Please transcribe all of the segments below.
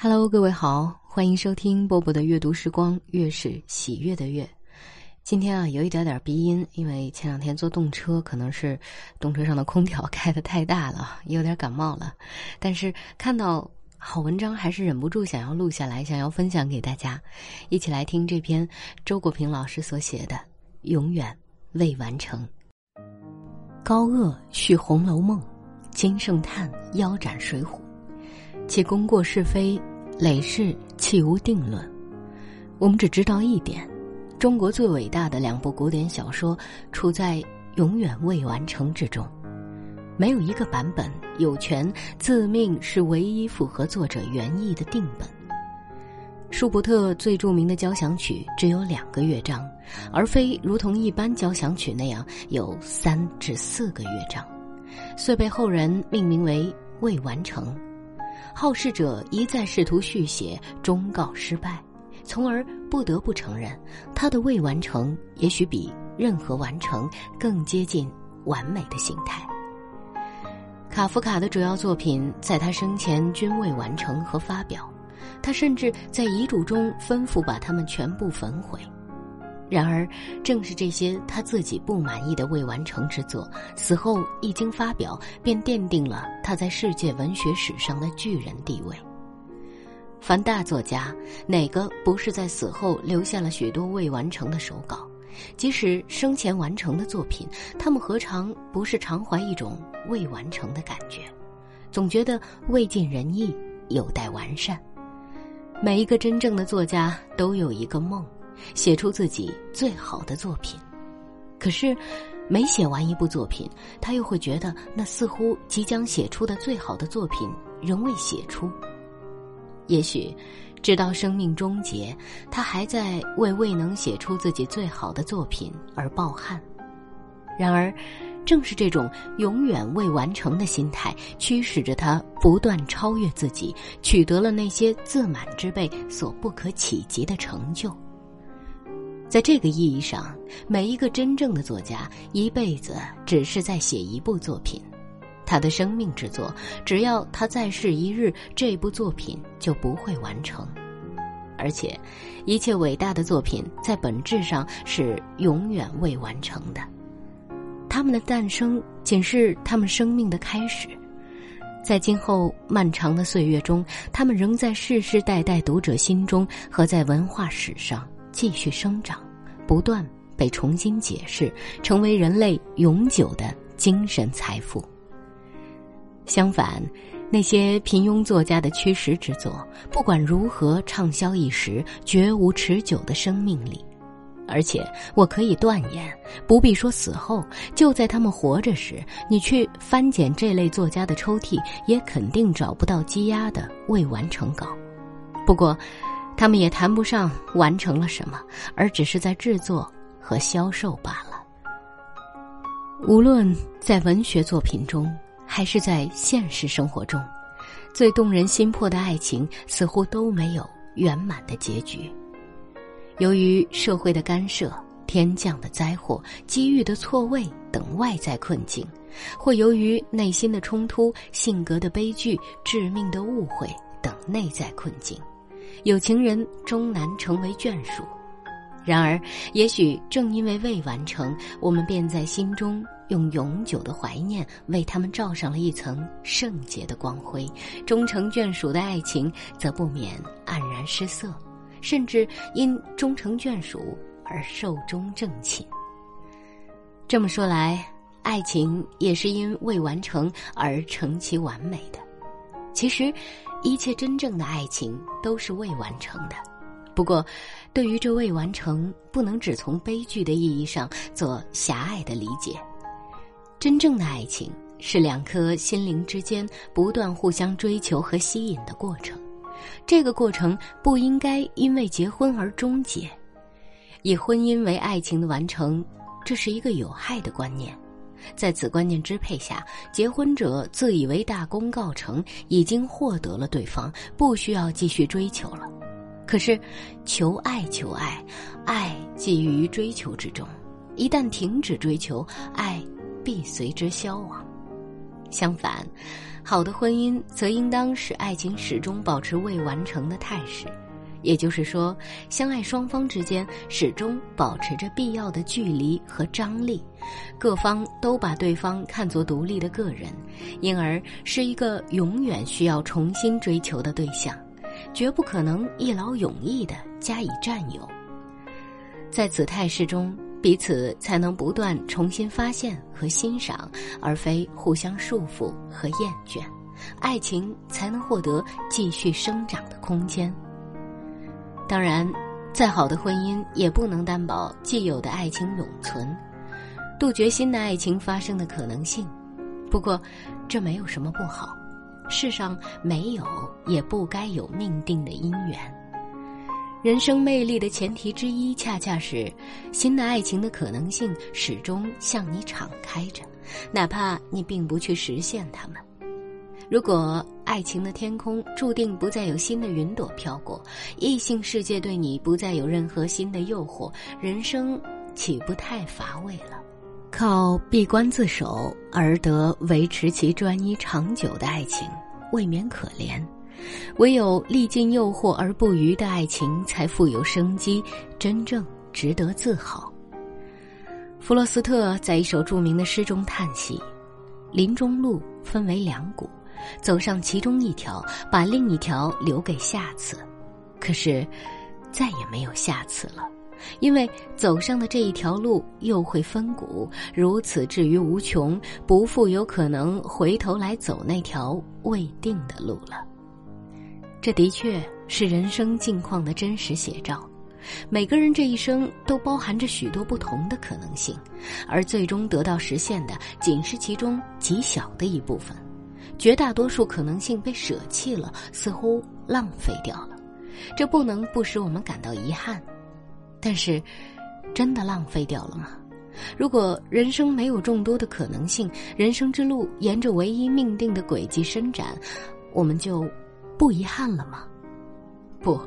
Hello，各位好，欢迎收听波波的阅读时光，月是喜悦的月。今天啊，有一点点鼻音，因为前两天坐动车，可能是动车上的空调 开的太大了，有点感冒了。但是看到好文章，还是忍不住想要录下来，想要分享给大家。一起来听这篇周国平老师所写的《永远未完成》。高鹗续《红楼梦》，金圣叹腰斩《水浒》。其功过是非，累世弃无定论。我们只知道一点：中国最伟大的两部古典小说处在永远未完成之中，没有一个版本有权自命是唯一符合作者原意的定本。舒伯特最著名的交响曲只有两个乐章，而非如同一般交响曲那样有三至四个乐章，遂被后人命名为未完成。好事者一再试图续写，终告失败，从而不得不承认，他的未完成也许比任何完成更接近完美的形态。卡夫卡的主要作品在他生前均未完成和发表，他甚至在遗嘱中吩咐把它们全部焚毁。然而，正是这些他自己不满意的未完成之作，死后一经发表，便奠定了他在世界文学史上的巨人地位。凡大作家，哪个不是在死后留下了许多未完成的手稿？即使生前完成的作品，他们何尝不是常怀一种未完成的感觉？总觉得未尽人意，有待完善。每一个真正的作家都有一个梦。写出自己最好的作品，可是每写完一部作品，他又会觉得那似乎即将写出的最好的作品仍未写出。也许，直到生命终结，他还在为未能写出自己最好的作品而抱憾。然而，正是这种永远未完成的心态，驱使着他不断超越自己，取得了那些自满之辈所不可企及的成就。在这个意义上，每一个真正的作家一辈子只是在写一部作品，他的生命之作，只要他在世一日，这部作品就不会完成。而且，一切伟大的作品在本质上是永远未完成的，他们的诞生仅是他们生命的开始，在今后漫长的岁月中，他们仍在世世代代读者心中和在文化史上。继续生长，不断被重新解释，成为人类永久的精神财富。相反，那些平庸作家的驱使之作，不管如何畅销一时，绝无持久的生命力。而且，我可以断言，不必说死后，就在他们活着时，你去翻检这类作家的抽屉，也肯定找不到积压的未完成稿。不过，他们也谈不上完成了什么，而只是在制作和销售罢了。无论在文学作品中，还是在现实生活中，最动人心魄的爱情似乎都没有圆满的结局。由于社会的干涉、天降的灾祸、机遇的错位等外在困境，或由于内心的冲突、性格的悲剧、致命的误会等内在困境。有情人终难成为眷属，然而，也许正因为未完成，我们便在心中用永久的怀念为他们罩上了一层圣洁的光辉。终成眷属的爱情则不免黯然失色，甚至因终成眷属而寿终正寝。这么说来，爱情也是因未完成而成其完美的。其实。一切真正的爱情都是未完成的，不过，对于这未完成，不能只从悲剧的意义上做狭隘的理解。真正的爱情是两颗心灵之间不断互相追求和吸引的过程，这个过程不应该因为结婚而终结。以婚姻为爱情的完成，这是一个有害的观念。在此观念支配下，结婚者自以为大功告成，已经获得了对方，不需要继续追求了。可是，求爱求爱，爱寄于追求之中，一旦停止追求，爱必随之消亡。相反，好的婚姻则应当使爱情始终保持未完成的态势，也就是说，相爱双方之间始终保持着必要的距离和张力，各方都把对方看作独立的个人，因而是一个永远需要重新追求的对象，绝不可能一劳永逸地加以占有。在此态势中。彼此才能不断重新发现和欣赏，而非互相束缚和厌倦，爱情才能获得继续生长的空间。当然，再好的婚姻也不能担保既有的爱情永存，杜绝新的爱情发生的可能性。不过，这没有什么不好，世上没有也不该有命定的姻缘。人生魅力的前提之一，恰恰是新的爱情的可能性始终向你敞开着，哪怕你并不去实现它们。如果爱情的天空注定不再有新的云朵飘过，异性世界对你不再有任何新的诱惑，人生岂不太乏味了？靠闭关自守而得维持其专一长久的爱情，未免可怜。唯有历尽诱惑而不渝的爱情，才富有生机，真正值得自豪。弗洛斯特在一首著名的诗中叹息：“林中路分为两股，走上其中一条，把另一条留给下次。可是，再也没有下次了，因为走上的这一条路又会分股，如此至于无穷，不复有可能回头来走那条未定的路了。”这的确是人生境况的真实写照。每个人这一生都包含着许多不同的可能性，而最终得到实现的仅是其中极小的一部分。绝大多数可能性被舍弃了，似乎浪费掉了。这不能不使我们感到遗憾。但是，真的浪费掉了吗？如果人生没有众多的可能性，人生之路沿着唯一命定的轨迹伸展，我们就。不遗憾了吗？不，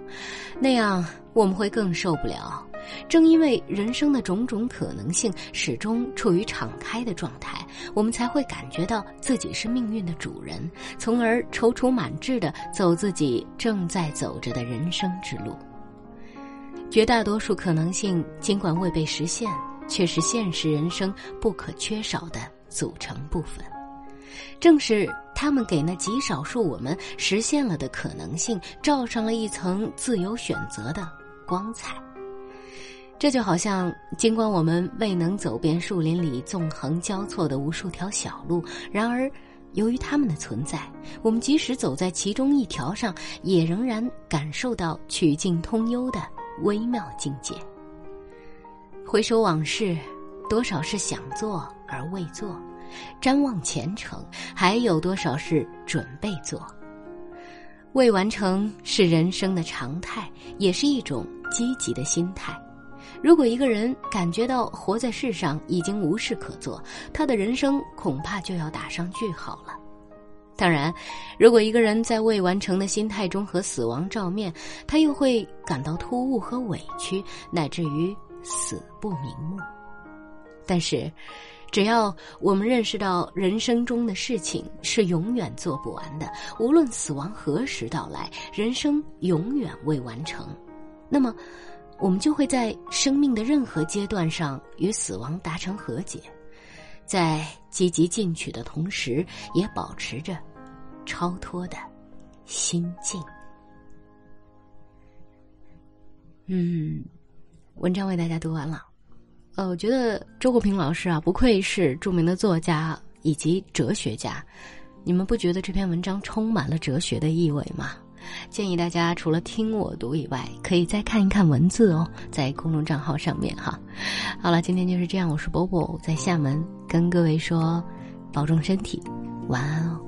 那样我们会更受不了。正因为人生的种种可能性始终处于敞开的状态，我们才会感觉到自己是命运的主人，从而踌躇满志的走自己正在走着的人生之路。绝大多数可能性尽管未被实现，却是现实人生不可缺少的组成部分。正是他们给那极少数我们实现了的可能性罩上了一层自由选择的光彩。这就好像，尽管我们未能走遍树林里纵横交错的无数条小路，然而，由于他们的存在，我们即使走在其中一条上，也仍然感受到曲径通幽的微妙境界。回首往事，多少是想做而未做。瞻望前程，还有多少是准备做？未完成是人生的常态，也是一种积极的心态。如果一个人感觉到活在世上已经无事可做，他的人生恐怕就要打上句号了。当然，如果一个人在未完成的心态中和死亡照面，他又会感到突兀和委屈，乃至于死不瞑目。但是。只要我们认识到人生中的事情是永远做不完的，无论死亡何时到来，人生永远未完成，那么，我们就会在生命的任何阶段上与死亡达成和解，在积极进取的同时，也保持着超脱的心境。嗯，文章为大家读完了。呃，我觉得周国平老师啊，不愧是著名的作家以及哲学家。你们不觉得这篇文章充满了哲学的意味吗？建议大家除了听我读以外，可以再看一看文字哦，在公众账号上面哈。好了，今天就是这样，我是波波，在厦门跟各位说，保重身体，晚安哦。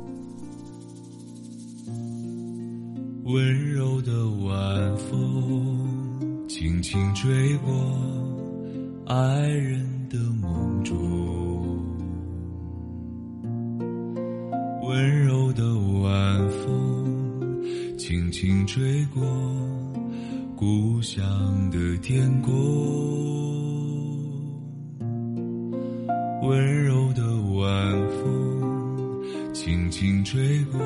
温柔的晚风，轻轻吹过。爱人的梦中，温柔的晚风轻轻吹过故乡的天空，温柔的晚风轻。轻吹过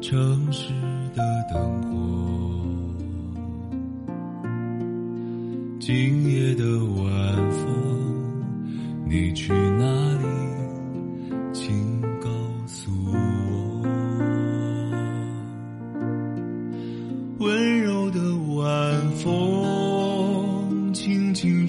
城市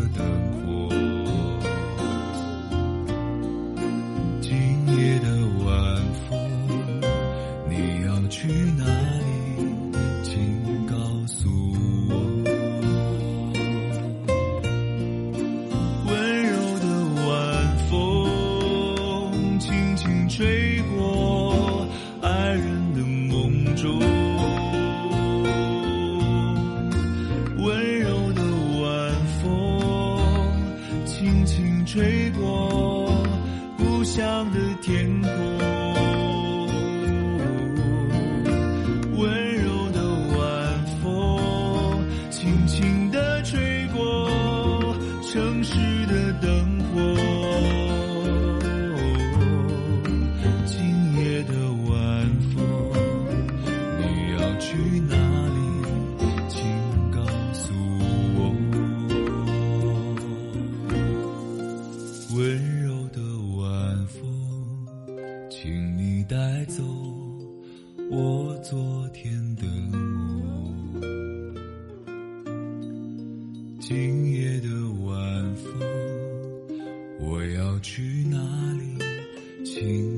的灯火。今夜的晚风，我要去哪里？请